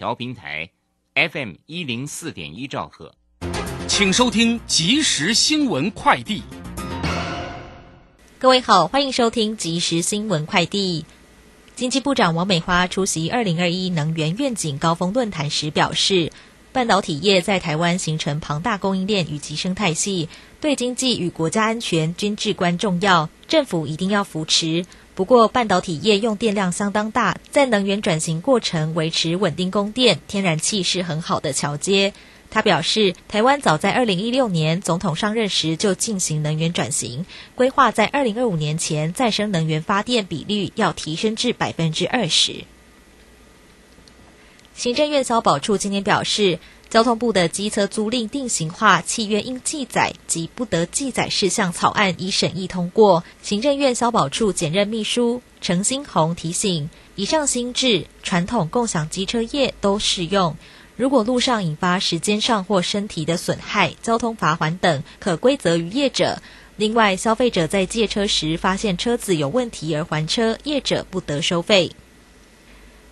调频台 FM 一零四点一兆赫，请收听即时新闻快递。各位好，欢迎收听即时新闻快递。经济部长王美花出席二零二一能源愿景高峰论坛时表示，半导体业在台湾形成庞大供应链与其生态系，对经济与国家安全均至关重要，政府一定要扶持。不过，半导体业用电量相当大，在能源转型过程维持稳定供电，天然气是很好的桥接。他表示，台湾早在二零一六年总统上任时就进行能源转型，规划在二零二五年前再生能源发电比率要提升至百分之二十。行政院消保处今天表示。交通部的机车租赁定型化契约应记载及不得记载事项草案已审议通过。行政院消保处检任秘书陈新红提醒：以上新制，传统共享机车业都适用。如果路上引发时间上或身体的损害、交通罚款等，可归责于业者。另外，消费者在借车时发现车子有问题而还车，业者不得收费。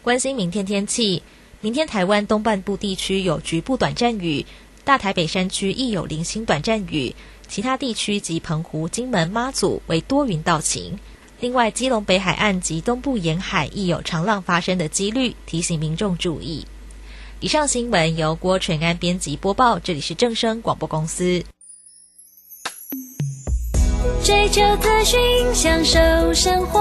关心明天天气。明天台湾东半部地区有局部短暂雨，大台北山区亦有零星短暂雨，其他地区及澎湖、金门、妈祖为多云到晴。另外，基隆北海岸及东部沿海亦有长浪发生的几率，提醒民众注意。以上新闻由郭纯安编辑播报，这里是正声广播公司。追求资讯，享受生活。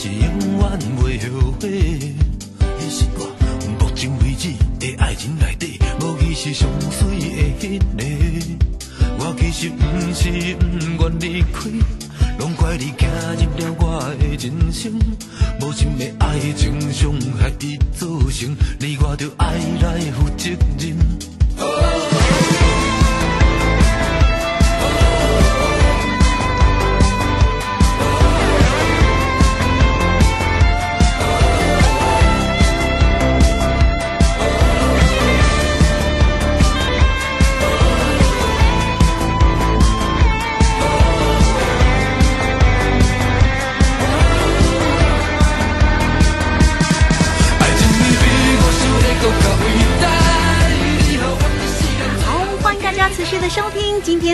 是永远袂后悔。那是我目前为止的爱情内底，无疑是上水的迄个。我其实不是不愿离开，拢怪你走入了我的人生。无情的爱情伤害已造成，你我着爱来负责任。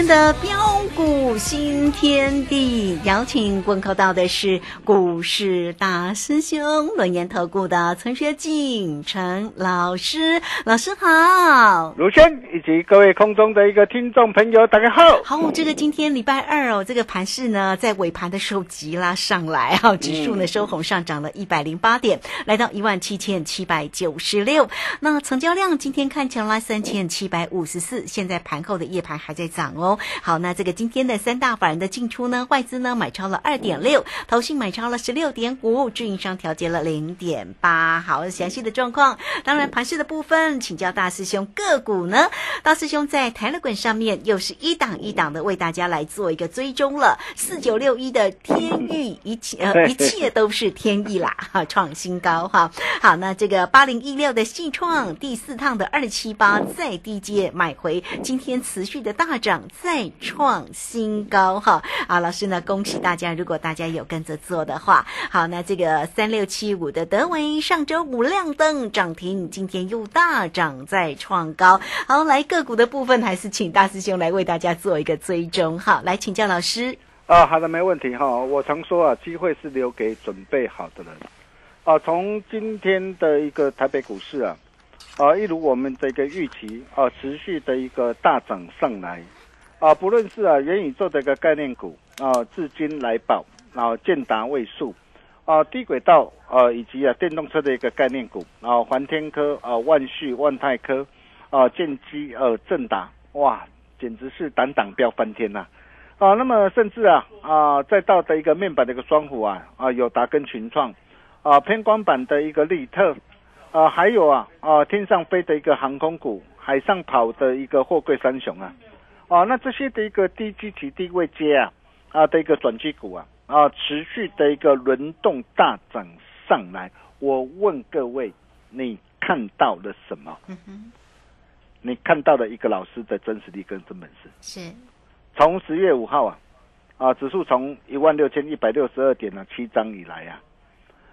天地邀请问候到的是股市大师兄轮研投顾的陈学进陈老师，老师好，卢轩以及各位空中的一个听众朋友，大家好。好，这个今天礼拜二哦，这个盘市呢在尾盘的时候急拉上来哈，指数呢收红上涨了一百零八点，来到一万七千七百九十六。那成交量今天看起来三千七百五十四，现在盘后的夜盘还在涨哦。好，那这个今今天的三大法人的进出呢，外资呢买超了二点六，投信买超了十六点五，运营商调节了零点八。好，详细的状况，当然盘势的部分，请教大师兄个股呢，大师兄在台乐滚上面又是一档一档的为大家来做一个追踪了。四九六一的天域，一切呃一切都是天意啦，哈，创新高哈。好，那这个八零一六的信创第四趟的二七八再低阶买回，今天持续的大涨，再创新高哈。啊，老师呢，恭喜大家，如果大家有跟着做的话，好，那这个三六七五的德维上周五亮灯涨停，今天又大涨再创高。好，来个股的部分，还是请大师兄来为大家做一个追踪。好，来请教老师。啊，好的，没问题哈。我常说啊，机会是留给准备好的人。啊，从今天的一个台北股市啊，啊，一如我们的一个预期啊，持续的一个大涨上来。啊，不论是啊元宇宙的一个概念股啊，至今来宝啊，建达位数啊，低轨道啊，以及啊电动车的一个概念股啊，环天科啊，万旭、万泰科啊，建基呃正达，哇，简直是胆胆飙翻天呐！啊，那么甚至啊啊，再到的一个面板的一个双虎啊啊，友达跟群创啊，偏光板的一个利特啊，还有啊啊，天上飞的一个航空股，海上跑的一个货柜三雄啊。啊，那这些的一个低基体低位接啊啊的一个转机股啊啊，持续的一个轮动大涨上来。我问各位，你看到了什么？嗯，你看到了一个老师的真实力跟真本事。是从十月五号啊啊，指数从一万六千一百六十二点呢七张以来啊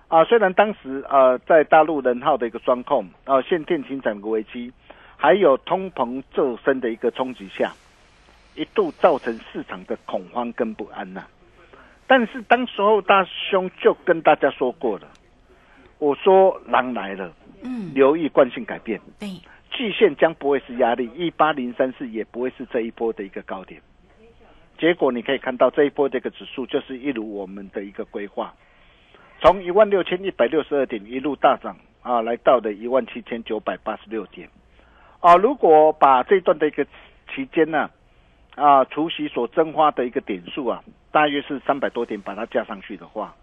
啊，虽然当时啊在大陆人号的一个双控啊限电停产的危机，还有通膨骤升的一个冲击下。一度造成市场的恐慌跟不安呐，但是当时候大兄就跟大家说过了，我说狼来了，嗯，留意惯性改变，对，季线将不会是压力，一八零三四也不会是这一波的一个高点。结果你可以看到这一波这个指数就是一如我们的一个规划，从一万六千一百六十二点一路大涨啊，来到了一万七千九百八十六点啊。如果把这段的一个期间呢？啊，除夕所蒸发的一个点数啊，大约是三百多点，把它加上去的话，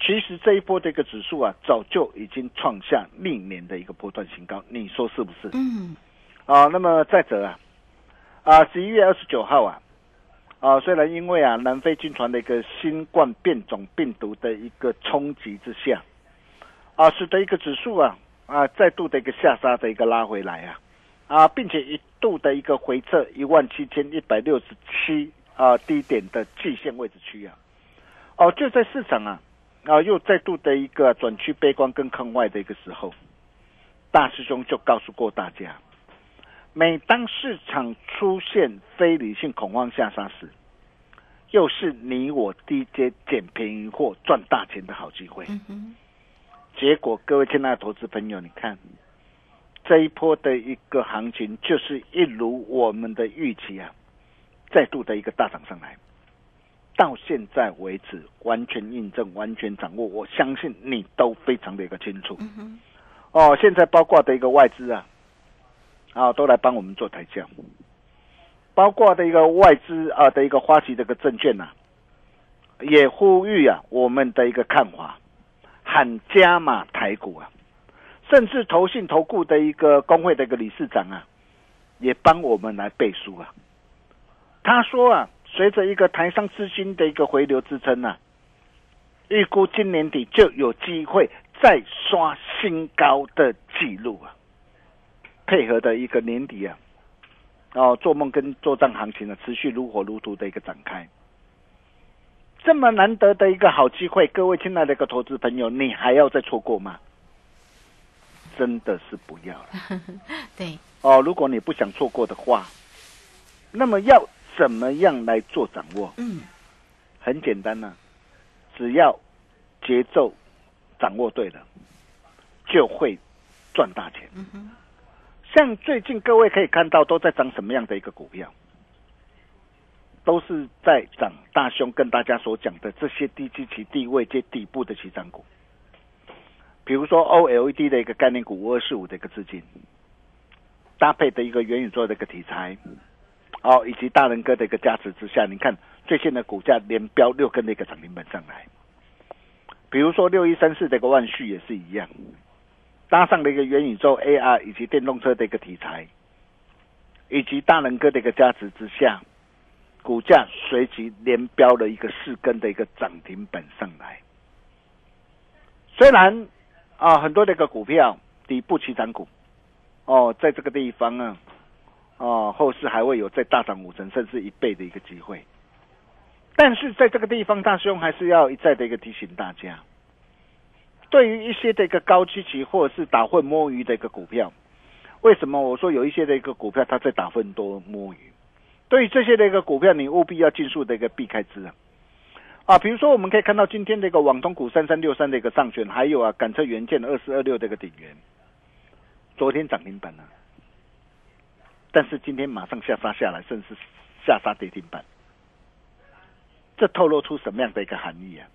其实这一波的一个指数啊，早就已经创下历年的一个波段新高，你说是不是？嗯。啊，那么再者啊，啊，十一月二十九号啊，啊，虽然因为啊南非军团的一个新冠变种病毒的一个冲击之下，啊，使得一个指数啊啊再度的一个下杀的一个拉回来啊。啊，并且一度的一个回撤一万七千一百六十七啊低点的季线位置区啊，哦，就在市场啊啊又再度的一个转趋悲观跟坑外的一个时候，大师兄就告诉过大家，每当市场出现非理性恐慌下杀时，又是你我低阶捡便宜货赚大钱的好机会。结果，各位亲爱的投资朋友，你看。这一波的一个行情，就是一如我们的预期啊，再度的一个大涨上来，到现在为止完全印证、完全掌握，我相信你都非常的一个清楚。哦，现在包括的一个外资啊，啊，都来帮我们做抬轿，包括的一个外资啊的一个花旗这个证券呐，也呼吁啊我们的一个看法，喊加码台股啊。甚至投信投顾的一个工会的一个理事长啊，也帮我们来背书啊。他说啊，随着一个台商资金的一个回流支撑啊，预估今年底就有机会再刷新高的记录啊。配合的一个年底啊，哦，做梦跟做账行情呢，持续如火如荼的一个展开。这么难得的一个好机会，各位亲爱的一个投资朋友，你还要再错过吗？真的是不要了，对哦。如果你不想错过的话，那么要怎么样来做掌握？嗯，很简单呢，只要节奏掌握对了，就会赚大钱。嗯像最近各位可以看到都在涨什么样的一个股票，都是在涨大兄跟大家所讲的这些低基期、低位接底部的起涨股。比如说 OLED 的一个概念股五二四五的一个资金，搭配的一个元宇宙的一个题材，哦，以及大人哥的一个加持之下，你看最近的股价连标六根的一个涨停板上来。比如说六一三四的一个万旭也是一样，搭上了一个元宇宙 AR 以及电动车的一个题材，以及大人哥的一个加持之下，股价随即连标了一个四根的一个涨停板上来。虽然啊很多的一个股票底部起涨股，哦，在这个地方啊。哦，后市还会有再大涨五成甚至一倍的一个机会，但是在这个地方，大兄还是要一再的一个提醒大家，对于一些的一个高基期或者是打混摸鱼的一个股票，为什么我说有一些的一个股票它在打混多摸鱼？对于这些的一个股票，你务必要尽速的一个避开之啊！啊，比如说我们可以看到今天的一个网通股三三六三的一个上选，还有啊赶车元件二四二六的一个顶元，昨天涨停板了。但是今天马上下杀下来，甚至下杀跌停板，这透露出什么样的一个含义啊？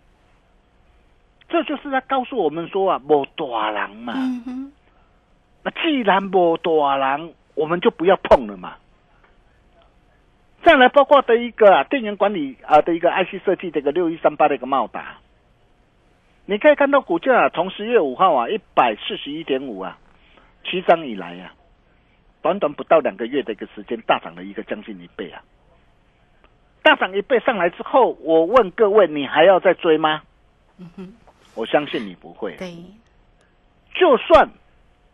这就是在告诉我们说啊，无大人嘛。那既然无大人，我们就不要碰了嘛。再来，包括的一个啊，电源管理啊的一个 IC 设计的一个六一三八的一个茂达，你可以看到股价啊从十月五号啊一百四十一点五啊，起涨以来啊。短短不到两个月的一个时间，大涨了一个将近一倍啊！大涨一倍上来之后，我问各位，你还要再追吗？嗯哼，我相信你不会。对，就算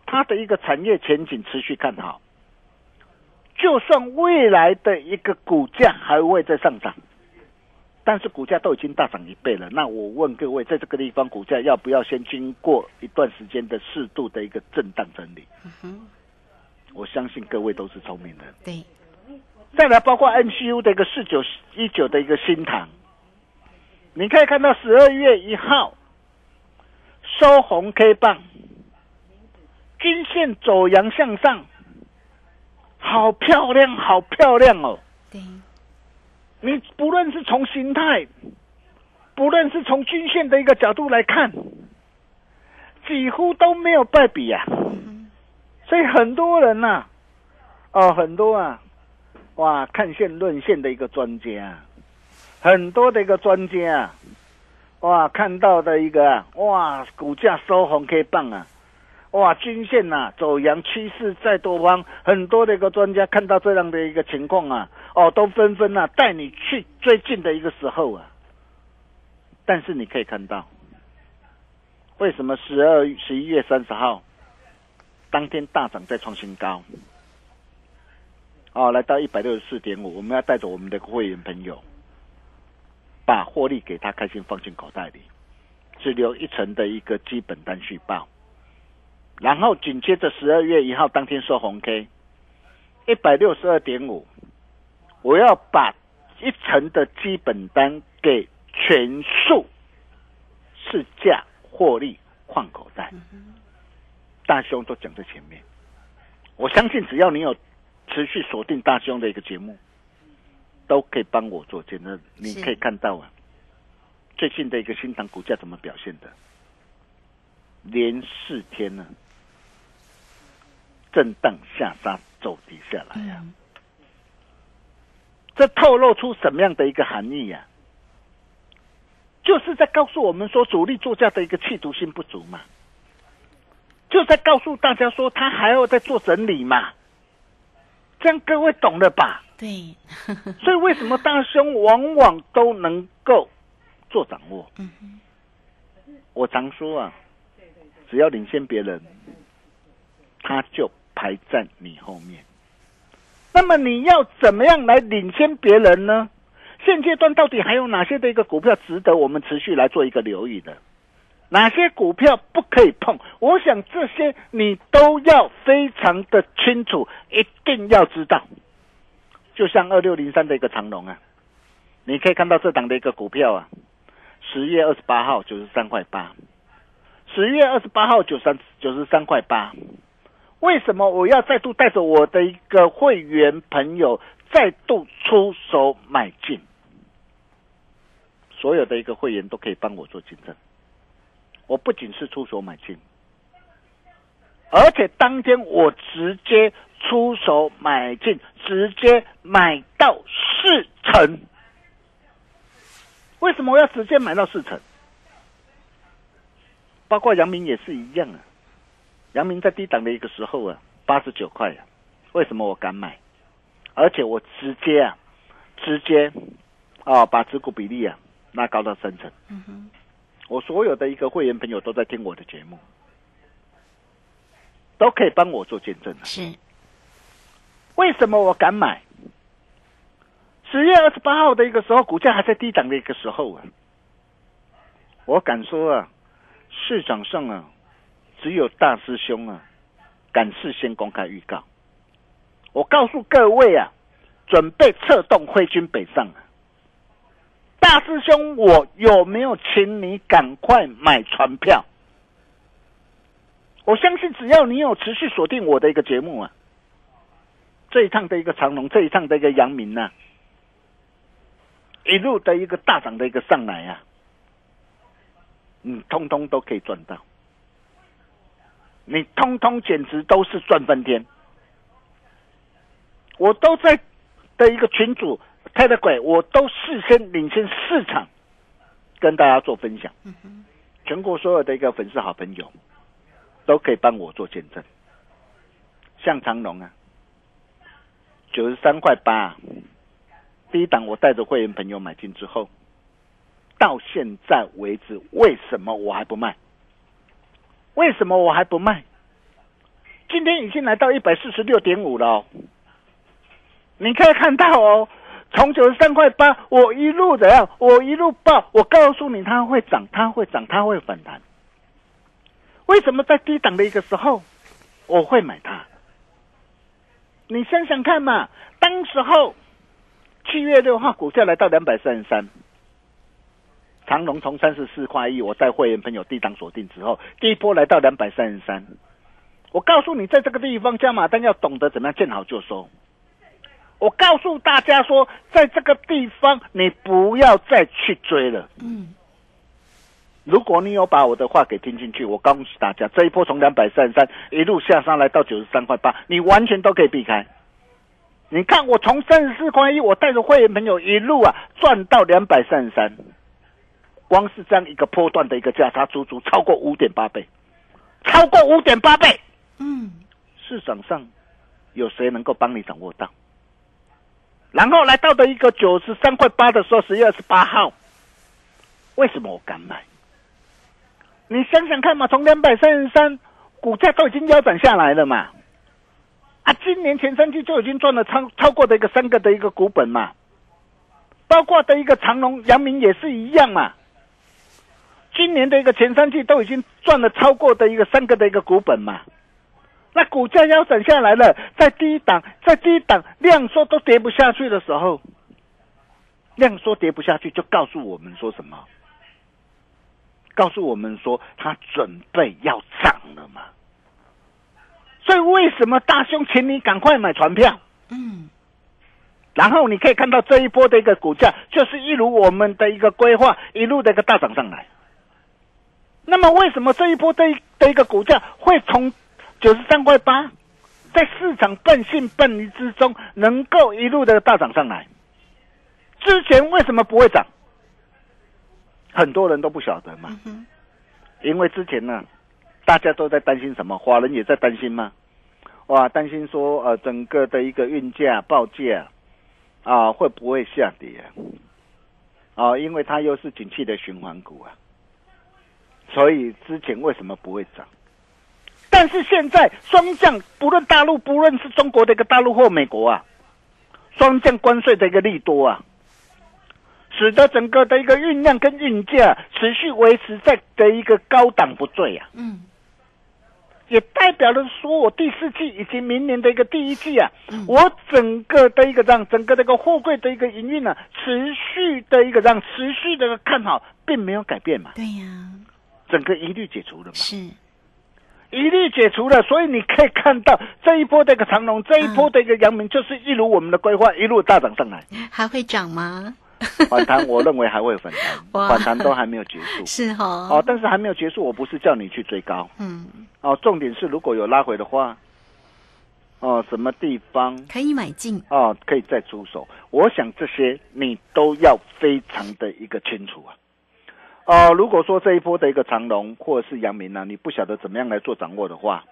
它的一个产业前景持续看好，就算未来的一个股价还会再上涨，但是股价都已经大涨一倍了。那我问各位，在这个地方，股价要不要先经过一段时间的适度的一个震荡整理？嗯哼。我相信各位都是聪明人。对，再来包括 NCU 的一个四九一九的一个新塘，你可以看到十二月一号收红 K 棒，均线走阳向上，好漂亮，好漂亮哦。对，你不论是从形态，不论是从均线的一个角度来看，几乎都没有败笔呀。所以很多人呐，哦，很多啊，哇，看线论线的一个专家，很多的一个专家，哇，看到的一个哇，股价收红 K 棒啊，哇，均线呐走阳趋势在多方，很多的一个专家看到这样的一个情况啊，哦，都纷纷呐带你去最近的一个时候啊，但是你可以看到，为什么十二十一月三十号？当天大涨再创新高，哦，来到一百六十四点五，我们要带着我们的会员朋友，把获利给他开心放进口袋里，只留一层的一个基本单续报，然后紧接着十二月一号当天收红 K，一百六十二点五，我要把一层的基本单给全数市价获利换口袋。大兄都讲在前面，我相信只要你有持续锁定大兄的一个节目，都可以帮我做见证。你可以看到啊，最近的一个新塘股价怎么表现的？连四天呢，震荡下杀走低下来呀，这透露出什么样的一个含义呀？就是在告诉我们说，主力作价的一个企图心不足嘛。就在告诉大家说，他还要再做整理嘛？这样各位懂了吧？对。所以为什么大兄往往都能够做掌握？嗯我常说啊，只要领先别人，他就排在你后面。那么你要怎么样来领先别人呢？现阶段到底还有哪些的一个股票值得我们持续来做一个留意的？哪些股票不可以碰？我想这些你都要非常的清楚，一定要知道。就像二六零三的一个长龙啊，你可以看到这档的一个股票啊，十月二十八号九十三块八，十月二十八号九三九十三块八。为什么我要再度带着我的一个会员朋友再度出手买进？所有的一个会员都可以帮我做见证。我不仅是出手买进，而且当天我直接出手买进，直接买到四成。为什么我要直接买到四成？包括杨明也是一样啊。阳明在低档的一个时候啊，八十九块啊，为什么我敢买？而且我直接啊，直接啊，把持股比例啊拉高到三成。嗯哼，我所有的一个会员朋友都在听我的节目，都可以帮我做见证啊。是，为什么我敢买？十月二十八号的一个时候，股价还在低档的一个时候啊，我敢说啊，市场上啊，只有大师兄啊，敢事先公开预告。我告诉各位啊，准备策动挥军北上啊。大师兄，我有没有请你赶快买船票？我相信只要你有持续锁定我的一个节目啊，这一趟的一个长龙，这一趟的一个阳明呐、一路的一个大涨的一个上来啊，你通通都可以赚到，你通通简直都是赚翻天。我都在的一个群主太太鬼，我都事先领先市场，跟大家做分享。全国所有的一个粉丝好朋友都可以帮我做见证。像长龙啊，九十三块八，第一档我带着会员朋友买进之后，到现在为止，为什么我还不卖？为什么我还不卖？今天已经来到一百四十六点五了。你可以看到哦，从九十三块八，我一路怎样？我一路报，我告诉你它会涨，它会涨，它会反弹。为什么在低档的一个时候我会买它？你想想看嘛，当时候七月六号股价来到两百三十三，长隆从三十四块一，我带会员朋友低档锁定之后，第一波来到两百三十三。我告诉你，在这个地方加码单要懂得怎么样见好就收。我告诉大家说，在这个地方你不要再去追了。嗯，如果你有把我的话给听进去，我告诉大家，这一波从两百三十三一路下上来到九十三块八，你完全都可以避开。你看，我从三十四块一，我带着会员朋友一路啊赚到两百三十三，光是这样一个波段的一个价差，足足超过五点八倍，超过五点八倍。嗯，市场上有谁能够帮你掌握到？然后来到的一个九十三块八的时候，十月二十八号，为什么我敢买？你想想看嘛，从两百三十三，股价都已经腰斩下来了嘛，啊，今年前三季就已经赚了超超过的一个三个的一个股本嘛，包括的一个长隆、阳明也是一样嘛，今年的一个前三季都已经赚了超过的一个三个的一个股本嘛。那股价腰斩下来了，在低档，在低档量缩都跌不下去的时候，量缩跌不下去，就告诉我们说什么？告诉我们说他准备要涨了嘛。所以为什么大兄请你赶快买船票？嗯，然后你可以看到这一波的一个股价，就是一如我们的一个规划，一路的一个大涨上来。那么为什么这一波的一的一个股价会从九十三块八，在市场半信半疑之中，能够一路的大涨上来？之前为什么不会涨？很多人都不晓得嘛，嗯因为之前呢，大家都在担心什么？华人也在担心吗？哇，担心说呃，整个的一个运价报价啊，会不会下跌啊？啊，因为它又是景气的循环股啊，所以之前为什么不会涨？但是现在双降，不论大陆，不论是中国的一个大陆或美国啊，双降关税的一个利多啊，使得整个的一个运量跟运价持续维持在的一个高档不坠啊，嗯，也代表了说我第四季以及明年的一个第一季啊，嗯。我整个的一个让整个的一个货柜的一个营运呢、持续的一个让持续的看好，并没有改变嘛，对呀，整个疑虑解除了嘛。是，疑虑解除了，所以你可以看到这一波的一个长龙，这一波的一个阳明，就是一如我们的规划，一路大涨上来。还会涨吗？反弹，我认为还会有反 哇弹，反弹都还没有结束。是哈，哦，但是还没有结束，我不是叫你去追高嗯，哦。重点是如果有拉回的话，哦，什么地方可以买进，哦可以再出手？我想这些你都要非常的一个清楚啊。哦，如果说这一波的一个长龙或者是阳明呢、你不晓得怎么样来做掌握的话，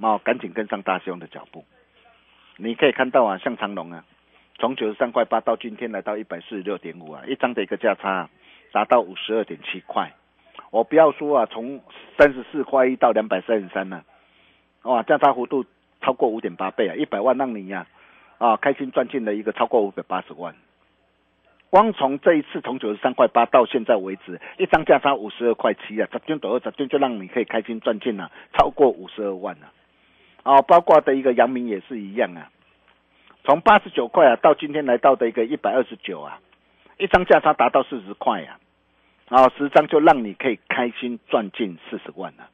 哦，赶紧跟上大兄的脚步。你可以看到啊，像长龙啊，从九十三块八到今天来到一百四十六点五啊，一张的一个价差、达到五十二点七块。我不要说啊，从三十四块一到两百三十三呢，哇，价差幅度超过五点八倍啊，一百万让你呀啊开心赚进了一个超过五百八十万。光从这一次从九十三块八到现在为止，一张价差五十二块七啊，十天左右十天就让你可以开心赚进了超过五十二万了。啊，包括的一个阳明也是一样啊，从八十九块啊到今天来到的一个一百二十九啊，一张价差达到四十块啊，啊，十张就让你可以开心赚进四十万了。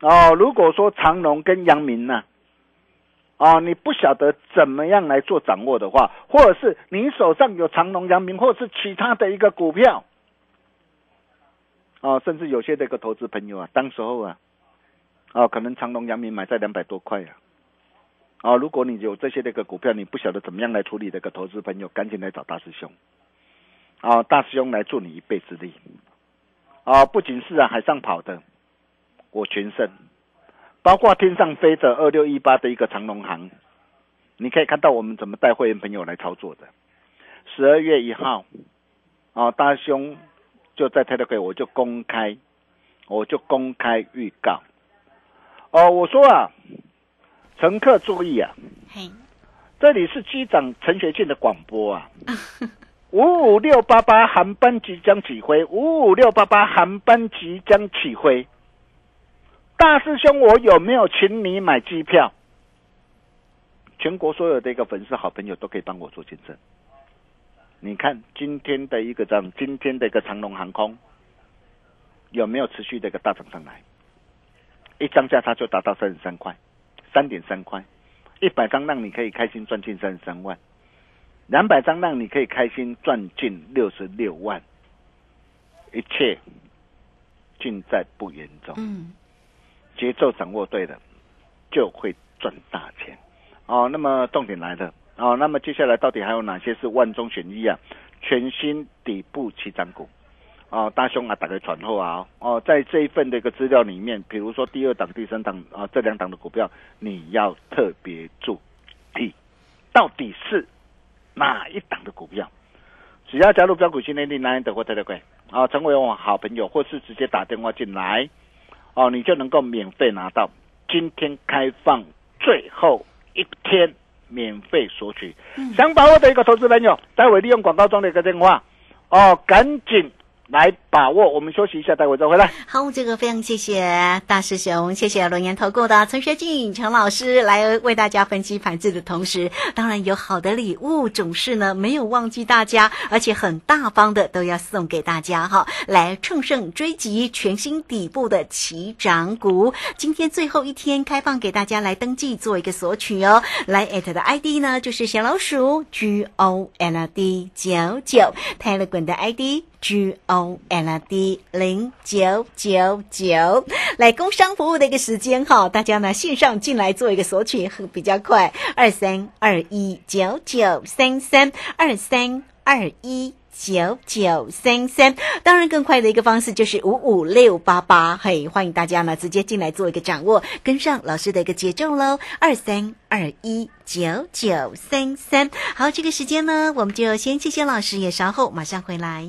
哦，如果说长隆跟阳明呢、啊，你不晓得怎么样来做掌握的话，或者是你手上有长隆、阳明，或者是其他的一个股票，哦，甚至有些的一个投资朋友啊，当时候啊，哦，可能长隆、阳明买在两百多块啊，哦，如果你有这些的一个股票，你不晓得怎么样来处理的一个投资朋友，赶紧来找大师兄，啊、大师兄来助你一臂之力，啊、不仅是啊海上跑的，我全胜。包括天上飞的二六一八的一个长龙行，你可以看到我们怎么带会员朋友来操作的。十二月一号，啊，大兄就在 Telegram 我就公开，我就公开预告。哦，我说啊，乘客注意啊，嘿，这里是机长陈学进的广播啊。五五六八八航班即将起飞，五五六八八航班即将起飞。大师兄，我有没有请你买机票？全国所有的一个粉丝好朋友都可以帮我做见证。你看今天的一个涨，今天的一个长龙航空有没有持续的一个大涨上来？一张价差就达到三十三块，三点三块，一百张让你可以开心赚进三十三万，两百张让你可以开心赚进六十六万，一切尽在不言中。节奏掌握对了，就会赚大钱。哦，那么重点来了哦，那么接下来到底还有哪些是万中选一啊？全新底部起涨股。哦，大兄啊，打开传后啊，哦，在这一份的一个资料里面，比如说第二档、第三档啊，这两档的股票，你要特别注意，到底是哪一档的股票？只要加入标股训练营来的或特别贵啊，成为我好朋友，或是直接打电话进来，哦，你就能够免费拿到今天开放最后一天免费索取。想把握的一个投资朋友，待会利用广告中的一个电话，哦，赶紧来把握。我们休息一下，待会再回来。好，这个非常谢谢大师兄，谢谢龙岩投顾的陈学进陈老师来为大家分析盘子的同时，当然有好的礼物，总是呢没有忘记大家，而且很大方的都要送给大家哈，来乘胜追击全新底部的起涨股。今天最后一天开放给大家来登记做一个索取哦，来 at 的 ID 呢就是小老鼠 G O L D 九九泰勒滚的 ID。G O L D 零九九九，来工商服务的一个时间哈，大家呢线上进来做一个索取比较快，二三二一九九三三二三二一。九九三三，当然更快的一个方式就是五五六八八，嘿，欢迎大家呢直接进来做一个掌握，跟上老师的一个节奏喽，二三二一九九三三。好，这个时间呢，我们就先谢谢老师，也稍后马上回来。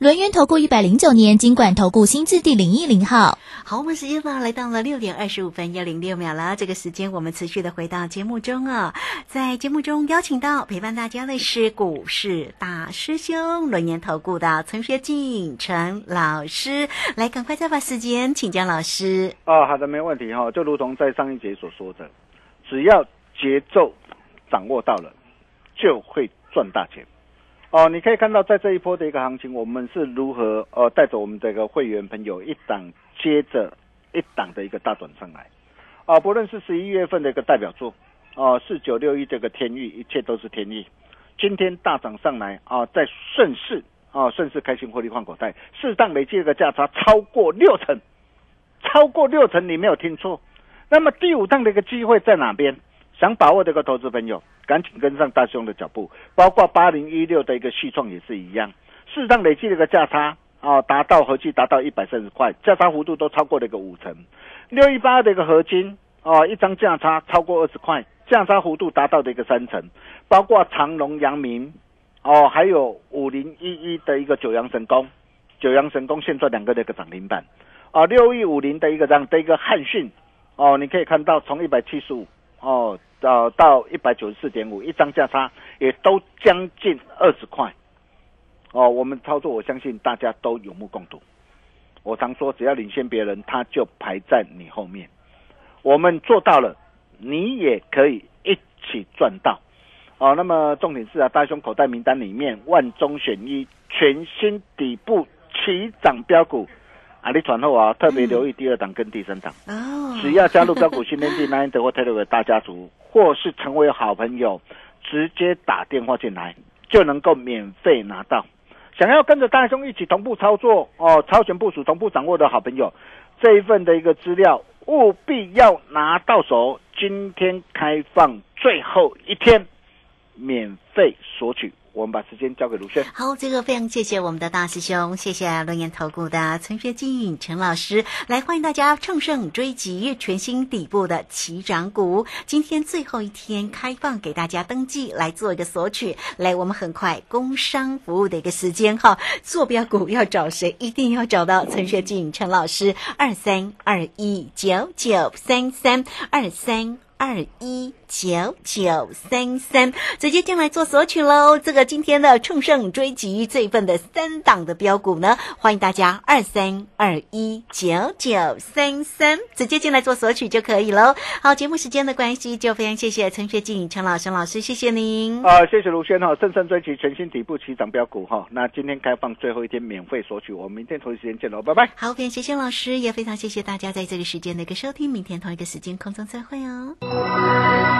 轮源投顾一百零九年金管投顾新字第零一零号。好，我们时间呢来到了六点二十五分又零六秒了。这个时间我们持续的回到节目中啊，在节目中邀请到陪伴大家的是股市大师兄轮源投顾的陈学进陈老师，来赶快再把时间请教老师。哦，好的，没问题哈、就如同在上一节所说的，只要节奏掌握到了，就会赚大钱。哦，你可以看到在这一波的一个行情，我们是如何呃带着我们这个会员朋友一档接着一档的一个大转上来。啊，不论是十一月份的一个代表作，哦、四九六一这个天域，一切都是天意。今天大涨上来啊，在顺势啊，顺势开心获利换口袋，适当累计的价差超过六成，超过六成，你没有听错。那么第五档的一个机会在哪边？想把握这个投资朋友，赶紧跟上大兄的脚步，包括八零一六的一个续创也是一样，适当累计的一个价差啊，达到合计达到一百三十块，价差幅度都超过了一个五成。六一八的一个合金啊，一张价差超过二十块，价差幅度达到的一个三成，包括长隆、阳明哦，还有五零一一的一个九阳神功，九阳神功现在两个的一个涨停板。啊，六一五零的一个这样的一个汉讯哦，你可以看到从一百七十五哦到到一百九十四点五，一张价差也都将近二十块哦。我们操作，我相信大家都有目共睹。我常说，只要领先别人，他就排在你后面。我们做到了，你也可以一起赚到。哦，那么重点是啊，大胸口袋名单里面万中选一，全新底部起涨标股啊，你传后啊，特别留意第二档跟第三档。哦，只要加入标股新天地 Nine 德或 t e l e 大家族，或是成为好朋友，直接打电话进来就能够免费拿到。想要跟着大兄一起同步操作哦，超前部署、同步掌握的好朋友，这一份的一个资料务必要拿到手。今天开放最后一天，免费索取。我们把时间交给卢轩。好，这个非常谢谢我们的大师兄，谢谢龙岩投顾的陈学进陈老师，来欢迎大家乘胜追击全新底部的起涨股。今天最后一天开放给大家登记来做一个索取，来，我们很快工商服务的一个时间哈，坐标股要找谁？一定要找到陈学进陈老师，二三二一九九三三二三。二一九九三三，直接进来做索取喽！这个今天的乘胜追击这一份的三档的标股呢，欢迎大家二三二一九九三三直接进来做索取就可以喽。好，节目时间的关系，就非常谢谢陈学静陈老师老师，谢谢您。啊、谢谢卢轩哈，乘胜追击全新底部起涨标股哈。那今天开放最后一天免费索取，我们明天同一时间见喽，拜拜。好，非常谢谢老师，也非常谢谢大家在这个时间的一个收听，明天同一个时间空中再会哦。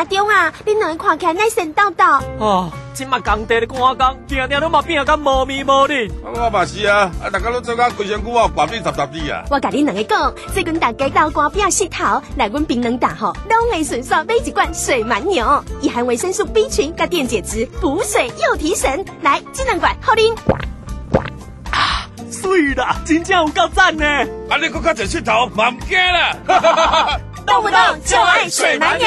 阿中啊，你两个看起来耐神叨叨。哦，即马工地咧赶工，定定都嘛变甲无面无脸。我嘛是啊，啊大家都做甲规身躯啊，白面十十滴啊。我甲你两个讲，最近大家豆干饼石头，来阮槟榔大吼，拢会顺手买一罐水蛮牛，以含维生素 B 群甲电解质，补水又提神。来，这两罐好啉。水啦，真正有够赞呢！啊，你搁较侪石头，嘛唔惊啦。动不动就爱水蛮牛。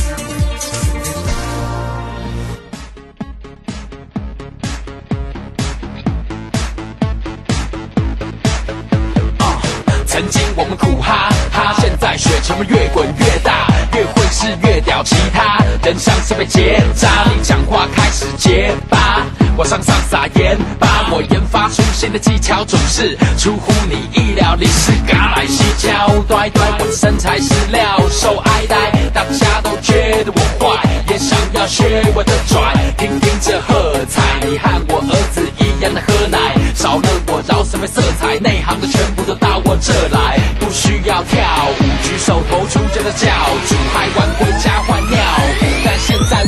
人像是被结扎。你讲话开始结巴，往上上撒盐巴。我研发出新的技巧，总是出乎你意料。你是嘎来西焦，乖乖，我的身材是料，受爱戴，大家都觉得我坏，也想要学我的拽。听听这喝彩，你和我儿子一样的喝奶，少了我饶什么色彩？内行的全部都到我这来，不需要跳舞，举手投足就能叫主，还玩回家，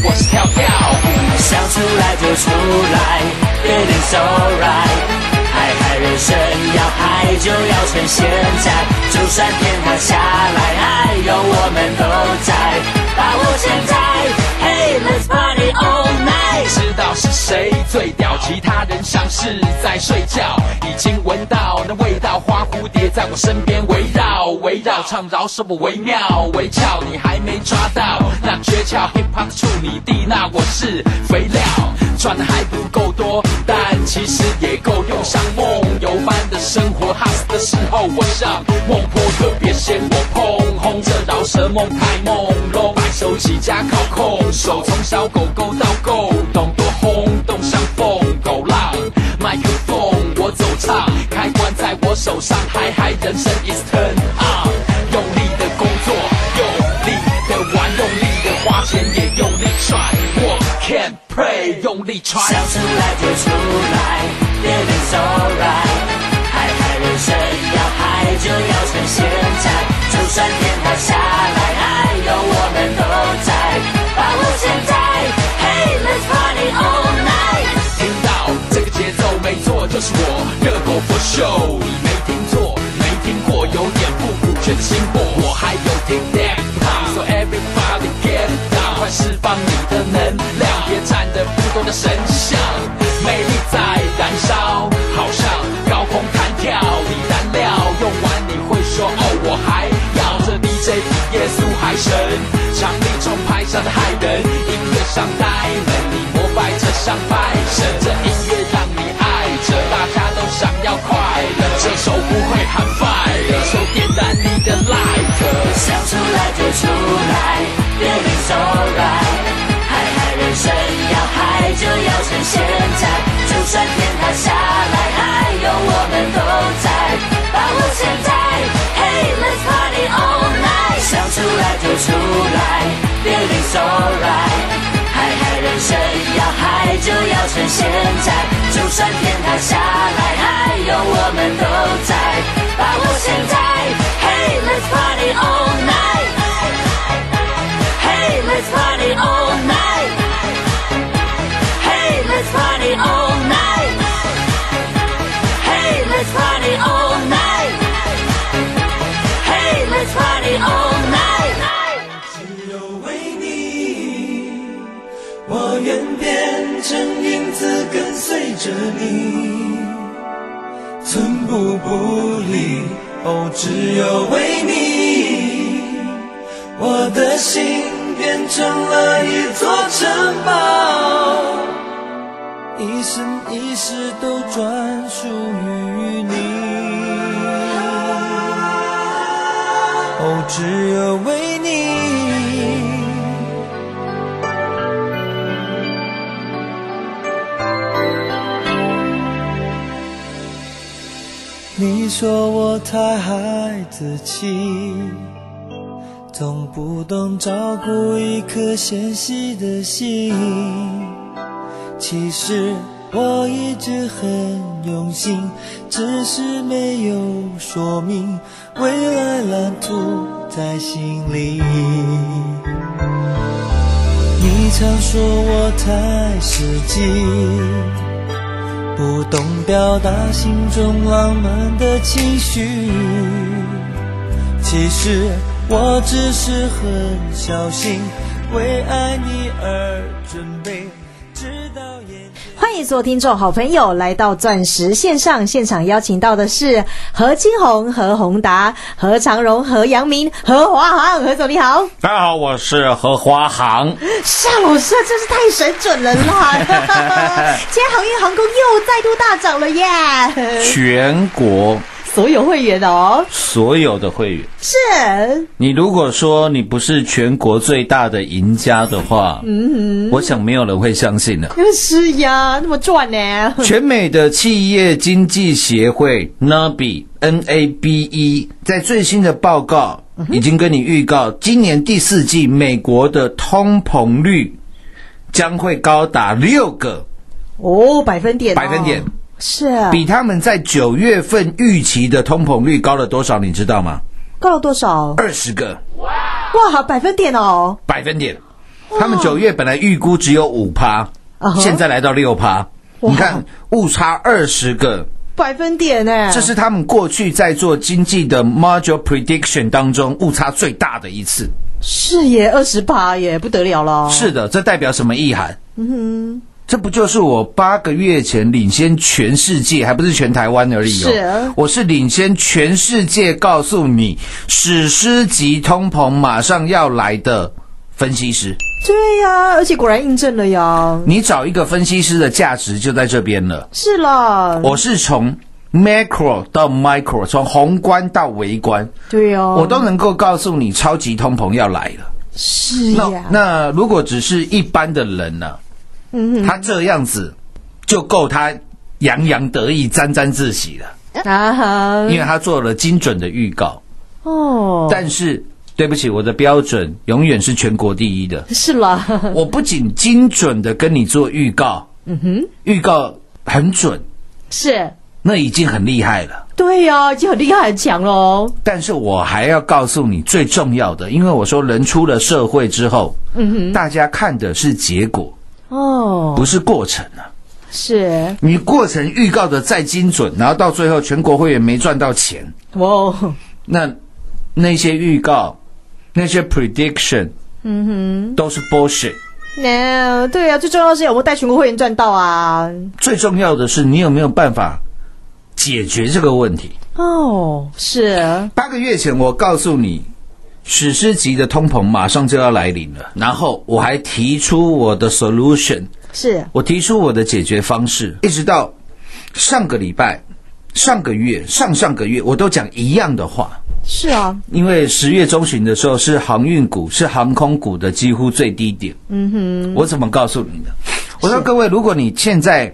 我是跳跳，想出来就出来别念 so right。嗨嗨，人生要爱就要趁现在，就算天塌下来，有我们都在，把握现在。Hey let's party all night，知道是谁最屌，其他人像是在睡觉，已经闻到那味道，花蝴蝶在我身边围绕围绕，唱饶舌我惟妙惟肖，你还没抓到那诀窍，hip hop 的处女地，那我是肥料，赚的还不够多，但其实也够用像梦游般的生活，House 的时候我像孟婆，可别嫌我碰红这饶舌梦太梦，手起家靠空手，从小狗狗到够懂，多轰动像风狗浪，麦克风我走唱，开关在我手上，嗨嗨，人生 is turn on，用力的工作，用力的玩，用力的花钱，也用力赚，我 can pray，用力传，想出来就出来，feeling so right。嗨嗨，人生要嗨就要趁现在，就算天塌下来，还有我们的新货，我还有听 that pop，so everybody get down，快释放你的能量，别站得不动的神像，魅力在燃烧，好像高空弹跳，你燃料用完你会说哦，我还要这 DJ 比耶稣还神，强力中拍下的害人，音乐上呆门，你膜拜着像拜神，这音乐让你爱着，大家都想要快乐，这首不出来，feeling so right。嗨嗨，人生要嗨就要趁现在，就算天塌下来，还有我们都在，把握现在。Hey let's party all night，想出来就出来，feeling so right。嗨嗨，人生要嗨就要趁现在，就算天塌下来，还有我们都在，把握现在。Hey let's party all night。Hey let's party all night. Hey let's party all night. Hey let's party all night. Hey let's party all night. 只有为你我愿变成影子跟随着你。寸步不离哦只有为你我的心成了一座城堡，一生一世都专属于你。哦，只有为你。你说我太孩子气，总不懂照顾一颗纤细的心。其实我一直很用心，只是没有说明未来蓝图在心里。你常说我太实际，不懂表达心中浪漫的情绪。其实我只是很小心，为爱你而准备。欢迎所有听众好朋友来到钻石线上现场，邀请到的是何金红、何宏达、何长荣、何阳明、何华航。何总你好，大家好，我是何华航。夏老师真是太神准了啦！今天航运航空又再度大涨了耶！全国。所有会员哦，所有的会员是你如果说你不是全国最大的赢家的话，嗯，我想没有人会相信的。是呀，那么赚呢？全美的企业经济协会 NABE N A B E 在最新的报告已经跟你预告，今年第四季美国的通膨率将会高达六个哦百分点，百分点。是啊，比他们在九月份预期的通膨率高了多少？你知道吗？高了多少？二十个。哇，百分点哦！百分点。他们九月本来预估只有五趴，现在来到六趴。你看，误差二十个百分点呢？这是他们过去在做经济的 module prediction 当中误差最大的一次。是耶，二十八耶，不得了了。是的，这代表什么意涵？嗯哼。这不就是我八个月前领先全世界，还不是全台湾而已哦。是，我是领先全世界，告诉你史诗级通膨马上要来的分析师。对呀，而且果然印证了呀。你找一个分析师的价值就在这边了。是了，我是从 macro 到 micro，从宏观到微观。对哦，我都能够告诉你超级通膨要来了。是呀。那如果只是一般的人呢？他这样子就够他洋洋得意、沾沾自喜了啊！因为他做了精准的预告哦。但是对不起，我的标准永远是全国第一的。是了，我不仅精准的跟你做预告，嗯哼，预告很准，是那已经很厉害了。对呀，已经很厉害、很强喽。但是我还要告诉你最重要的，因为我说人出了社会之后，嗯哼，大家看的是结果。哦，不是过程啊，是你过程预告的再精准，然后到最后全国会员没赚到钱哦。那那些预告，那些 prediction，嗯哼，都是 bullshit。No，对啊，最重要的是有没有带全国会员赚到啊？最重要的是你有没有办法解决这个问题？哦，是八个月前我告诉你。史诗级的通膨马上就要来临了，然后我还提出我的 solution，是我提出我的解决方式，一直到上个礼拜、上个月、上上个月，我都讲一样的话。是啊，因为十月中旬的时候是航运股、是航空股的几乎最低点。嗯哼，我怎么告诉你的？我说各位，如果你现在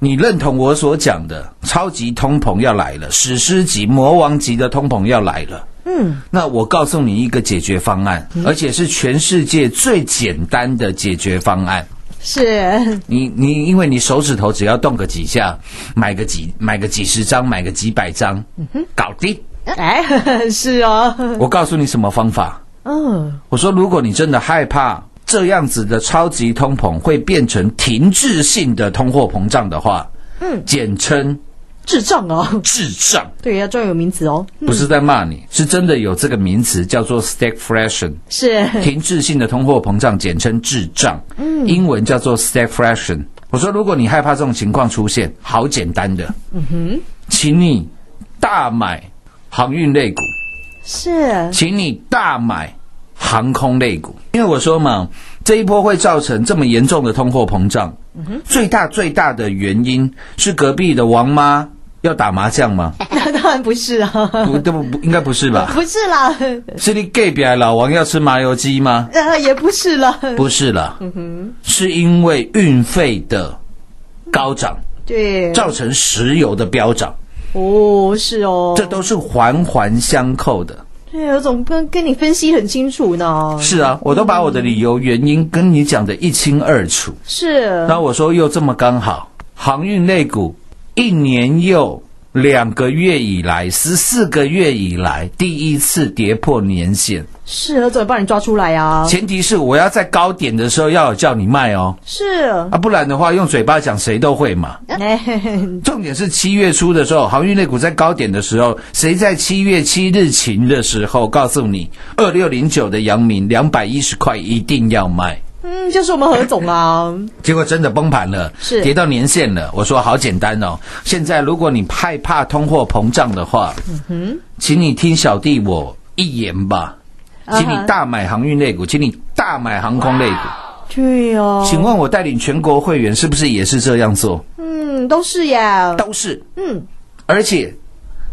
你认同我所讲的，超级通膨要来了，史诗级、魔王级的通膨要来了。嗯，那我告诉你一个解决方案，而且是全世界最简单的解决方案。是你你，因为你手指头只要动个几下，买个几买个几十张，买个几百张，搞定。哎，是哦。我告诉你什么方法？嗯，我说如果你真的害怕这样子的超级通膨会变成停滞性的通货膨胀的话，嗯，简称。智障啊！智障，对呀，专有名词哦。不是在骂你，是真的有这个名词叫做 stagflation，是停滞性的通货膨胀，简称智障。嗯，英文叫做 stagflation。我说，如果你害怕这种情况出现，好简单的，嗯哼，请你大买航运类股，是，请你大买航空类股，因为我说嘛，这一波会造成这么严重的通货膨胀，最大最大的原因是隔壁的王妈。要打麻将吗？那 当然不是啊，不，不不，应该不是吧？不是啦，是你隔壁老王要吃麻油鸡吗？呃，也不是了，不是了，嗯哼，是因为运费的高涨，对，造成石油的飙涨。哦，是哦，这都是环环相扣的。对啊，总跟跟你分析很清楚呢。是啊，我都把我的理由、原因跟你讲的一清二楚。是，那我说又这么刚好，航运类股一年又两个月以来，十四个月以来第一次跌破年限。是，何总帮你抓出来啊。前提是我要在高点的时候要有叫你卖哦。是啊，不然的话用嘴巴讲谁都会嘛。重点是七月初的时候，航运类股在高点的时候，谁在七月七日晴的时候告诉你二六零九的阳明两百一十块一定要卖？嗯，就是我们何总啊。结果真的崩盘了，是跌到年线了。我说好简单哦，现在如果你害怕通货膨胀的话，嗯哼，请你听小弟我一言吧，请你大买航运类股，请你大买航空类股。对哦。请问我带领全国会员是不是也是这样做？嗯，都是呀。都是。嗯，而且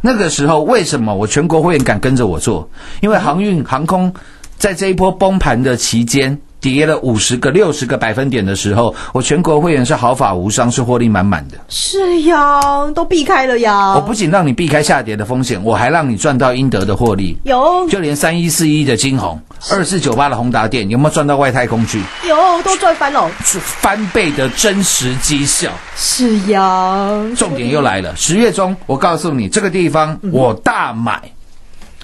那个时候为什么我全国会员敢跟着我做？因为航运航空在这一波崩盘的期间。跌了五十个、六十个百分点的时候，我全国会员是毫发无伤，是获利满满的。是呀，都避开了呀。我不仅让你避开下跌的风险，我还让你赚到应得的获利。有，就连三一四一的金红、二四九八的宏达电，有没有赚到外太空去？有，都赚翻了，是翻倍的真实绩效。是呀，重点又来了，十月中，我告诉你这个地方，我大买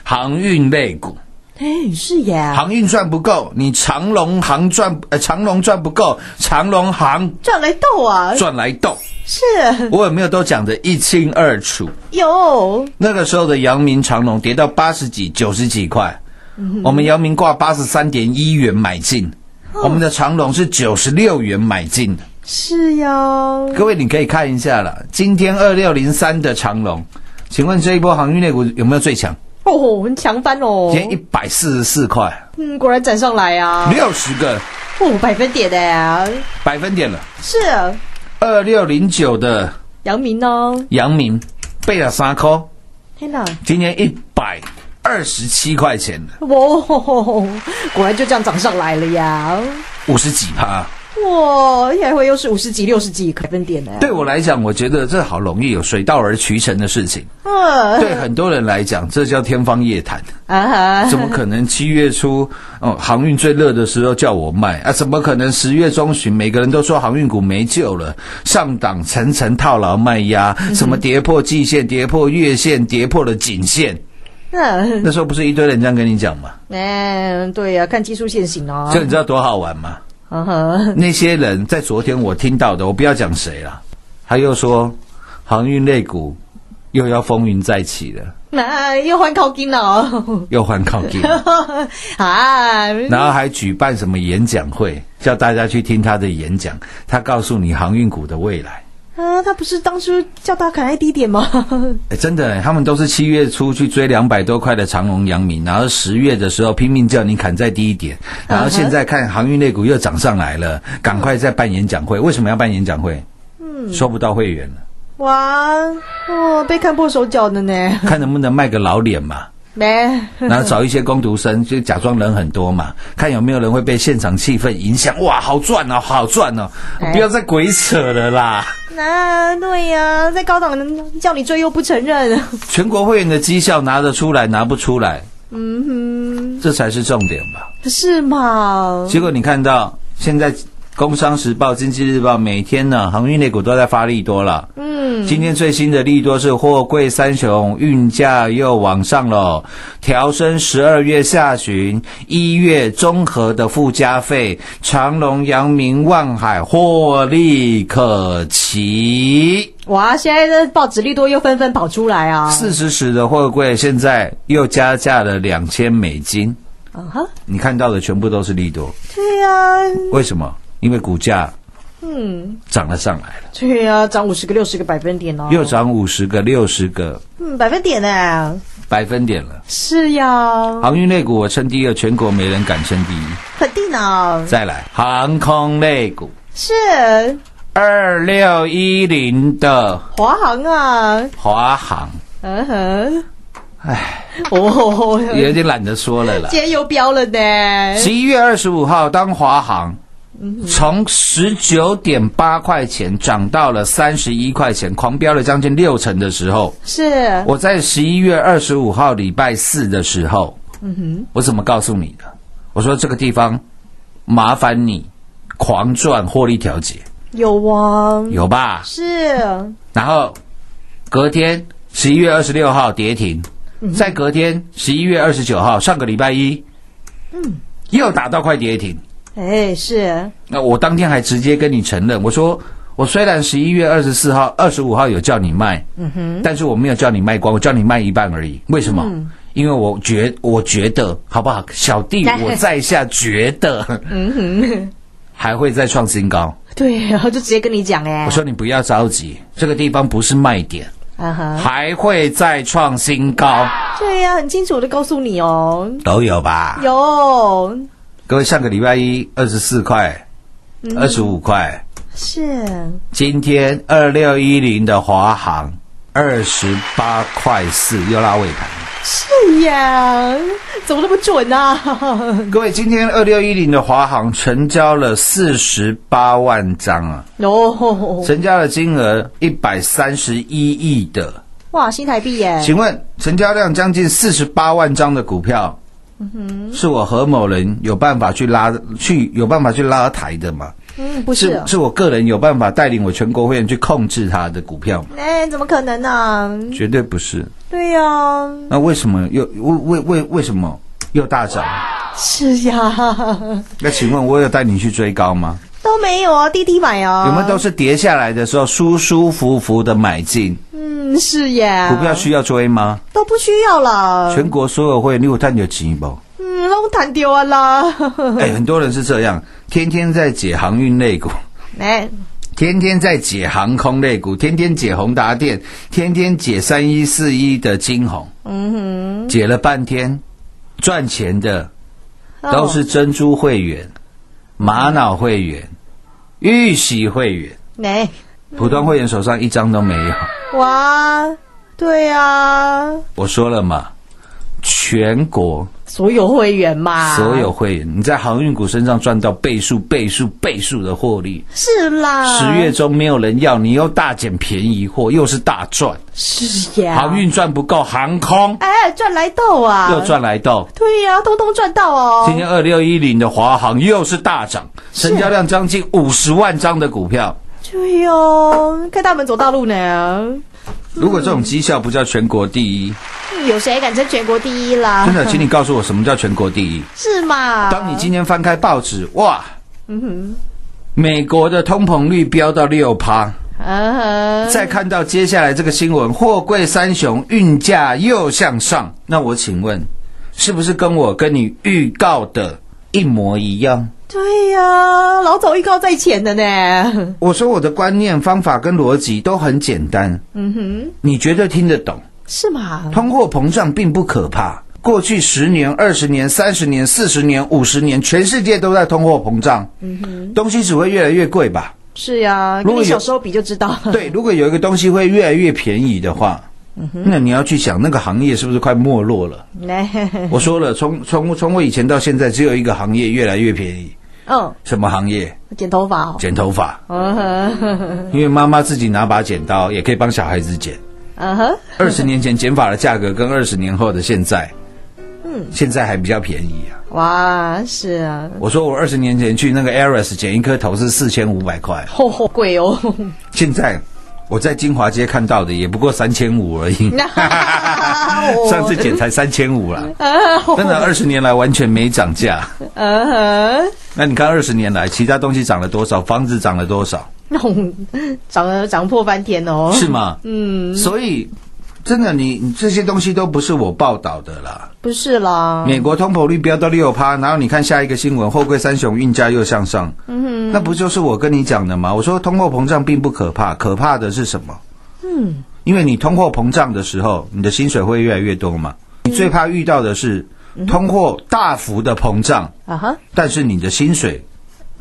航运类股。哎，是呀，航运赚不够，你长龙航赚呃长龙赚不够，长龙航赚来斗啊，赚来斗。是，我有没有都讲得一清二楚？有。那个时候的阳明长龙跌到八十几、九十几块，嗯我们阳明挂八十三点一元买进，我们的长龙是九十六元买进的。是哟，各位你可以看一下了，今天二六零三的长龙，请问这一波航运类股有没有最强？哦，很强翻哦，今天一百四十四块，嗯，果然涨上来啊，六十个。哦，百分点的。呀，百分点了。是。二六零九的。阳明哦，阳明。背了三颗，天哪，今天一百二十七块钱了，哇，果然就这样涨上来了呀，五十几趴。哇，还会又是五十几、六十几百分点呢？对我来讲，我觉得这好容易，有水到而渠成的事情。嗯，对很多人来讲，这叫天方夜谭。啊哈，怎么可能七月初哦航运最热的时候叫我卖啊？怎么可能十月中旬每个人都说航运股没救了，上档层层套牢卖压，什么跌破季线、跌破月线、跌破了颈线？嗯，那时候不是一堆人这样跟你讲吗？嗯，对呀，看技术线型哦。这你知道多好玩吗？嗯哼，那些人在昨天我听到的，我不要讲谁了，他又说航运类股又要风云再起了，那又换靠金了。哦，又换靠近，啊，然后还举办什么演讲会，叫大家去听他的演讲，他告诉你航运股的未来。啊，他不是当初叫他砍在低点吗？哎，真的，他们都是七月初去追两百多块的长隆、阳明，然后十月的时候拼命叫你砍在低一点，然后现在看航运类股又涨上来了，赶快再办演讲会。为什么要办演讲会？嗯，收不到会员了，哇，哦，被看破手脚的呢，看能不能卖个老脸嘛。没，然后找一些工读生，就假装人很多嘛，看有没有人会被现场气氛影响。哇，好赚哦，好赚哦！哎不要再鬼扯了啦！那对呀，在高档叫你追又不承认，全国会员的绩效拿得出来，拿不出来，嗯哼这才是重点吧？哼，是吗？结果你看到现在《工商时报》《经济日报》每天呢，航运类股都在发利多了。嗯，今天最新的利多是货柜三雄运价又往上了，调升十二月下旬、一月综合的附加费，长隆、阳明、万海获利可期。哇，现在的报纸利多又纷纷跑出来啊！四十尺的货柜现在又加价了两千美金，啊哈，你看到的全部都是利多，对呀，为什么？因为股价嗯，涨了上来了，对呀，涨五十个、六十个百分点哦，又涨五十个、六十个。嗯百分点呢？百分点了。是呀，航运类股我称第二，全国没人敢称第一。肯定啊，再来，航空类股。是。二六一零的华航啊，华航，嗯哼，唉，哦，有点懒得说了啦。今天又飙了呢，十一月二十五号，当华航从十九点八块钱涨到了三十一块钱，狂飙了将近六成的时候，是。我在十一月二十五号礼拜四的时候，嗯哼，我怎么告诉你的？我说这个地方麻烦你狂赚获利调节，有啊，有吧？是，然后隔天十一月二十六号跌停，嗯再隔天十一月二十九号，上个礼拜一嗯，又打到快跌停。哎，是，那我当天还直接跟你承认，我说我虽然十一月二十四号、二十五号有叫你卖，嗯哼，但是我没有叫你卖光，我叫你卖一半而已。为什么？嗯。因为我觉我觉得好不好，小弟我在下觉得 嗯哼，还会再创新高。对，然后就直接跟你讲，哎，我说你不要着急，这个地方不是卖点，啊哈，还会再创新高，对呀、很清楚的告诉你哦，都有吧？有，各位，上个礼拜一二十四块，嗯二十五块，是，今天二六一零的华航二十八块四又拉尾盘。是呀，怎么那么准啊？各位，今天二六一零的华航成交了四十八万张啊，哦，成交的金额一百三十一亿的。哇，新台币耶！请问成交量将近四十八万张的股票，嗯，是我何某人有办法去拉去有办法去拉抬的嘛？嗯，不是是，是我个人有办法带领我全国会员去控制他的股票吗？哎，怎么可能呢、绝对不是。对呀、那为什么又为为为为什么又大涨？是呀，那请问我有带你去追高吗？都没有哦，滴滴买哦，有没有都是跌下来的时候舒舒服服的买进？嗯，是耶，股票需要追吗？都不需要了，全国所有会你有探有钱不？嗯，拢弹丢啊啦，哎，很多人是这样，天天在解航运类股，哎，天天在解航空类股，天天解宏达电，天天解三一四一的金红，嗯哼。解了半天，赚钱的，都是珍珠会员、玛瑙会员、玉玺会员，哎，普通会员手上一张都没有。哇，对呀、我说了嘛，全国所有会员嘛，所有会员，你在航运股身上赚到倍数、倍数、倍数的获利。是啦，十月中没有人要，你又大捡便宜货，又是大赚。是呀，航运赚不够，航空哎，赚来豆啊，又赚来豆。对呀、通通赚到哦。今天二六一零的华航又是大涨，成交量将近五十万张的股票。对哟、开大门走大路呢。如果这种绩效不叫全国第一，有谁敢称全国第一啦？真的，请你告诉我什么叫全国第一？是嘛？当你今天翻开报纸，哇，嗯哼，美国的通膨率飙到六趴，嗯哼，再看到接下来这个新闻，货柜三雄运价又向上，那我请问，是不是跟我跟你预告的一模一样？对呀、老早预告在前的呢。我说我的观念、方法跟逻辑都很简单，嗯哼，你绝对听得懂。是吗？通货膨胀并不可怕，过去十年、二十年、三十年、四十年、五十年，全世界都在通货膨胀，嗯哼，东西只会越来越贵吧？是呀、你小时候比就知道。对，如果有一个东西会越来越便宜的话，嗯，那你要去想那个行业是不是快没落了？我说了，从从从我以前到现在，只有一个行业越来越便宜，嗯，什么行业？剪头发哦。剪头发，嗯哼，因为妈妈自己拿把剪刀，也可以帮小孩子剪。嗯哼，二十年前剪发的价格跟二十年后的现在，嗯，现在还比较便宜啊。哇，是啊，我说我二十年前去那个 Aris 剪一颗头是四千五百块，好好贵哦。现在我在金华街看到的也不过三千五而已。上次剪才三千五了，真的二十年来完全没涨价。嗯哼，那你看二十年来其他东西涨了多少？房子涨了多少？那涨了涨破翻天哦。是吗？嗯，所以真的你你这些东西都不是我报道的啦。不是啦。美国通膨率飙到六趴，然后你看下一个新闻，货柜三雄运价又向上，嗯哼，那不就是我跟你讲的吗？我说通货膨胀并不可怕，可怕的是什么？嗯，因为你通货膨胀的时候，你的薪水会越来越多嘛。你最怕遇到的是通货大幅的膨胀，啊哈，但是你的薪水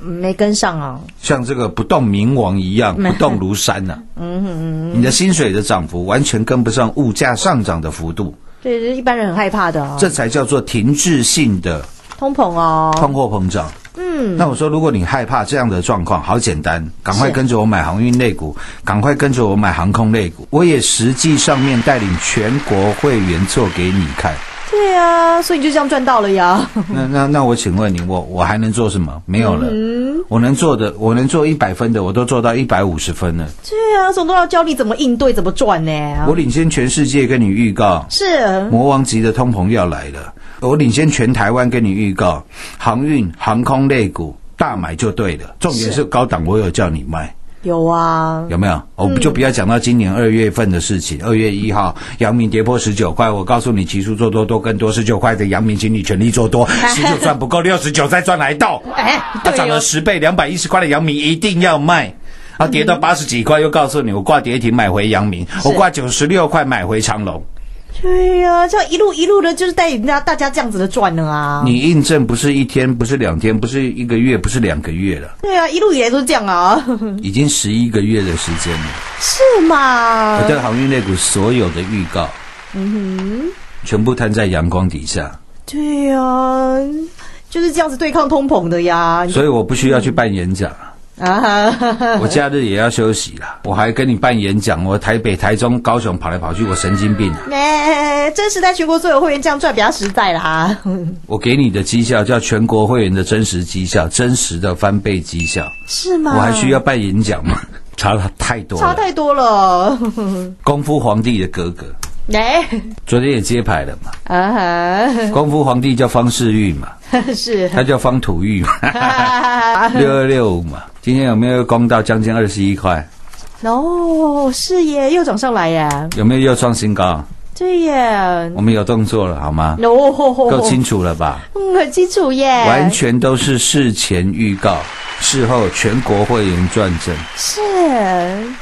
没跟上啊。像这个不动明王一样不动如山呐、嗯哼，你的薪水的涨幅完全跟不上物价上涨的幅度，对，一般人很害怕的、哦。这才叫做停滞性的通膨哦。通货膨胀。嗯，那我说，如果你害怕这样的状况，好简单，赶快跟着我买航运类股，赶快跟着我买航空类股。我也实际上面带领全国会员做给你看。对啊，所以你就这样赚到了呀。那那那我请问你，我我还能做什么？没有了。嗯，我能做的，我能做一百分的，我都做到一百五十分了。对啊，总都要教你怎么应对，怎么赚呢？我领先全世界跟你预告，是魔王级的通膨要来了。我领先全台湾跟你预告，航运、航空类股大买就对了。重点是高档，我有叫你卖。有啊，有没有？我们就不要讲到今年二月份的事情。二月一号，阳明跌破十九块，我告诉你，期数做多多更多，十九块的阳明，请你全力做多，十九赚不够，六十九再赚来到。哎，它涨了十倍，两百一十块的阳明一定要卖。啊，跌到八十几块，又告诉你，我挂跌停买回阳明，我挂九十六块买回长隆。对呀、这样一路一路的，就是带人家大家这样子的转了啊。你印证不是一天，不是两天，不是一个月，不是两个月了，对啊，一路以来都是这样啊。已经十一个月的时间了。是吗？我对航运类股所有的预告，嗯哼全部摊在阳光底下，对呀、就是这样子对抗通膨的呀。所以我不需要去办演讲。啊哈，我假日也要休息啦，我还跟你办演讲，我台北、台中、高雄跑来跑去，我神经病啊！哎，真实在全国所有会员这样赚比较实在啦。我给你的绩效叫全国会员的真实绩效，真实的翻倍绩效。是吗？我还需要办演讲吗？差了太多了。差太多了。功夫皇帝的哥哥，哎，昨天也揭牌了嘛。啊哈，功夫皇帝叫方世玉嘛，是。他叫方土玉嘛，六二六五嘛。今天有没有攻到将近二十一块？哦，是耶，又涨上来耶。有没有又创新高？对耶。我们有动作了，好吗？哦，够清楚了吧？嗯，很清楚耶。完全都是事前预告，事后全国会员转正，是。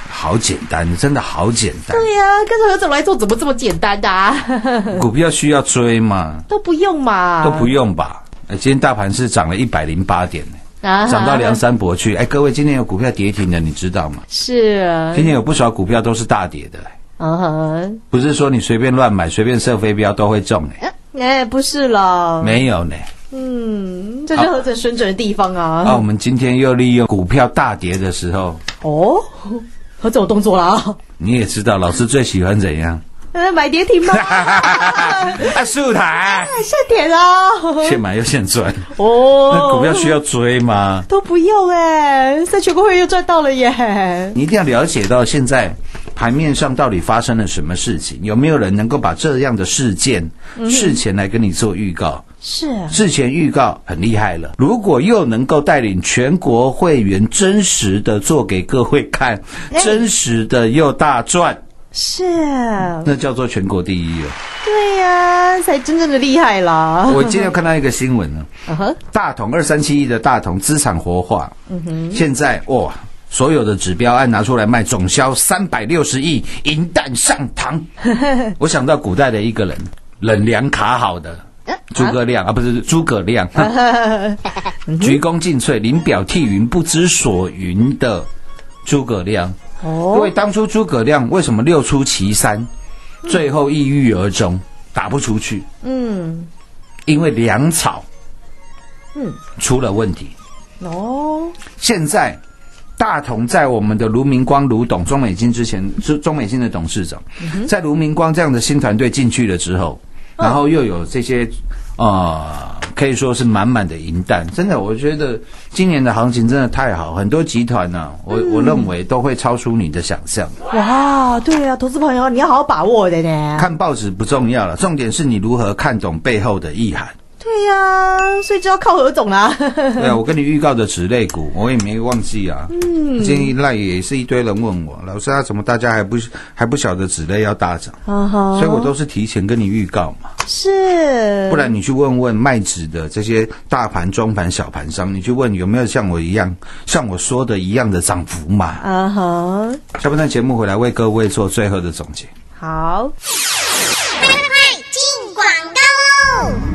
好简单，真的好简单。对呀、跟着何总来做，怎么这么简单的、啊？股票需要追吗？都不用嘛，都不用吧？哎，今天大盘是涨了一百零八点涨到梁山伯去，哎，各位，今天有股票跌停的，你知道吗？是。啊，今天有不少股票都是大跌的，嗯哼，不是说你随便乱买、随便射飞镖都会中哎，哎，不是了，没有呢。嗯，这就是何总水准的地方啊。啊，我们今天又利用股票大跌的时候，哦，何总有动作了啊，你也知道，老师最喜欢怎样？呃，买跌停吗？啊，树台，现点啊，现买又现赚。哦，那股票需要追吗？都不用哎，在全国会员又赚到了耶。你一定要了解到现在盘面上到底发生了什么事情，有没有人能够把这样的事件嗯事前来跟你做预告？是啊，事前预告很厉害了，如果又能够带领全国会员真实的做给各位看，哎真实的又大赚，是啊，那叫做全国第一了。对呀、才真正的厉害啦。我今天有看到一个新闻呢，大同二三七一的大同资产活化，嗯哼，现在哇，所有的指标按拿出来卖，总销三百六十亿，银弹上膛。我想到古代的一个人，冷凉卡好的。诸葛亮啊，不是诸葛亮，鞠躬尽瘁，临表涕云，不知所云的诸葛亮。哦。因为当初诸葛亮为什么六出祁山，最后抑郁而终，打不出去？嗯。因为粮草嗯，出了问题。哦，现在大同在我们的卢明光卢董中美金之前，是中美金的董事长，在卢明光这样的新团队进去了之后，然后又有这些呃，可以说是满满的银弹。真的，我觉得今年的行情真的太好，很多集团呢、我我认为都会超出你的想象。哇，对啊，投资朋友你要好好把握的呢。看报纸不重要了，重点是你如何看懂背后的意涵。对呀、所以就要靠何总啦。对啊，我跟你预告的纸类股，我也没忘记啊。嗯今天一赖也是一堆人问我，老师啊，怎么大家还不还不晓得纸类要大涨？啊哈所以我都是提前跟你预告嘛，是，不然你去问问卖纸的这些大盘、中盘、小盘商，你去问有没有像我一样，像我说的一样的涨幅嘛？啊哈，下半段节目回来为各位做最后的总结。好。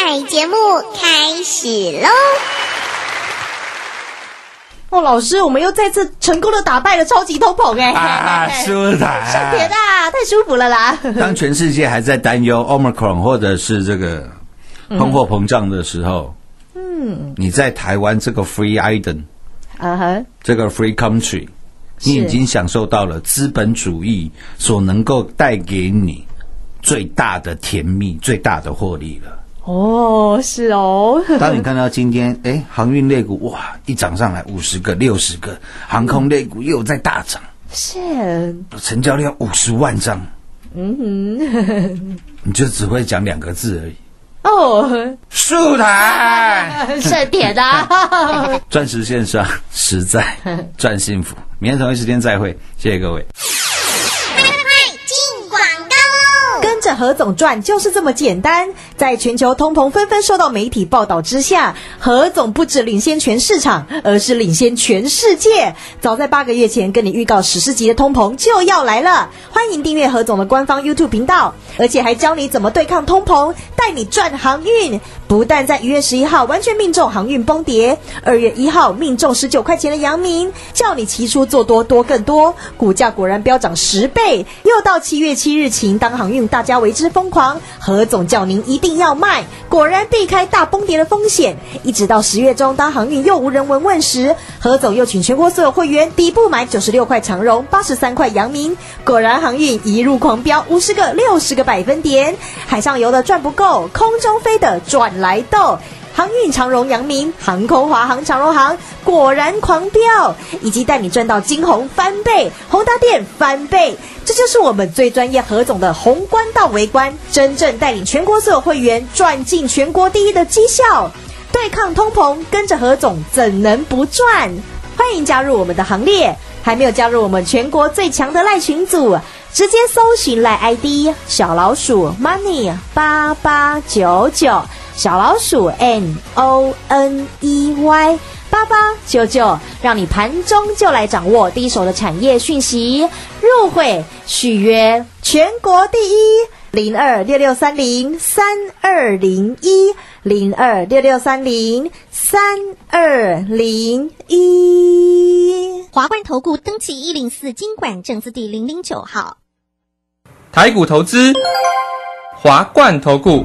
精彩节目开始喽！哦，老师，我们又再次成功的打败了超级通膨哎！啊，舒坦，上天啊，太舒服了啦！当全世界还在担忧 Omicron 或者是这个通货膨胀的时候，嗯，你在台湾这个 Free Island，啊哈，这个 Free Country，你已经享受到了资本主义所能够带给你最大的甜蜜、最大的获利了。哦，是哦。当你看到今天，哎，航运类股哇，一涨上来五十个、六十个，航空类股又在大涨，是，成交量五十万张，嗯哼，你就只会讲两个字而已。哦，树台 是铁的！钻石线上实在赚幸福。明天同一时间再会，谢谢各位。何总赚就是这么简单。在全球通膨纷纷受到媒体报道之下，何总不止领先全市场，而是领先全世界。早在八个月前跟你预告史诗级的通膨就要来了，欢迎订阅何总的官方 YouTube 频道，而且还教你怎么对抗通膨，带你赚航运。不但在一月十一号完全命中航运崩跌，二月一号命中十九块钱的阳明，叫你期出做多多更多，股价果然飙涨十倍。又到七月七日晴，当航运大家为之疯狂，何总叫您一定要卖，果然避开大崩跌的风险。一直到十月中，当航运又无人闻问时，何总又请全国所有会员底部买九十六块长荣，八十三块阳明，果然航运一路狂飙五十个、六十个百分点。海上游的赚不够，空中飞的赚来斗。航运长荣、阳明、航空华航、长荣航果然狂飙，以及带你赚到金红翻倍、宏达电翻倍，这就是我们最专业何总的宏观到微观，真正带领全国所有会员赚进全国第一的绩效。对抗通膨，跟着何总怎能不赚？欢迎加入我们的行列！还没有加入我们全国最强的赖群组，直接搜寻赖 ID 小老鼠 money 八八九九，小老鼠 n o n e y 八八九九，让你盘中就来掌握第一手的产业讯息，入会续约全国第一零二六六三零三二零一零二六六三零三二零一。华冠投顾登记一零四经管证字第零零九号。台股投资，华冠投顾。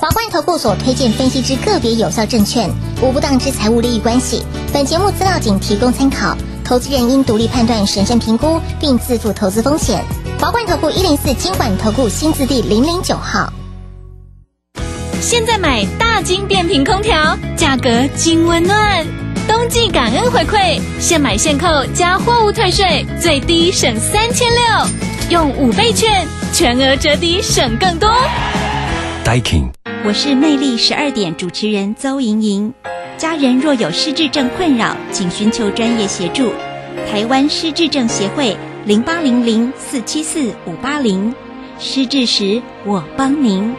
华冠投顾所推荐分析之个别有效证券，无不当之财务利益关系。本节目资料仅提供参考，投资人应独立判断、审慎评估，并自负投资风险。华冠投顾一零四经管投顾新字第零零九号。现在买大金变频空调，价格金温暖，冬季感恩回馈，现买现扣加货物退税，最低省三千六，用五倍券，全额折抵省更多。Daikin。我是魅力十二点主持人邹莹莹。家人若有失智症困扰，请寻求专业协助。台湾失智症协会零八零零四七四五八零。失智时我帮您。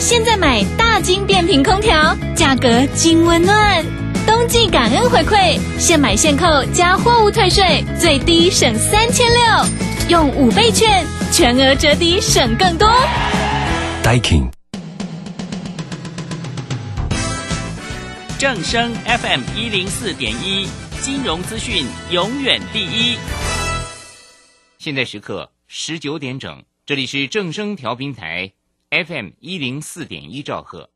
现在买大金变频空调，价格金温暖，冬季感恩回馈，现买现扣加货物退税，最低省三千六，用五倍券，全额折抵省更多。Diking，正声 FM 一零四点一金融资讯永远第一。现在时刻十九点整，这里是正声调频台 FM 一零四点一兆赫。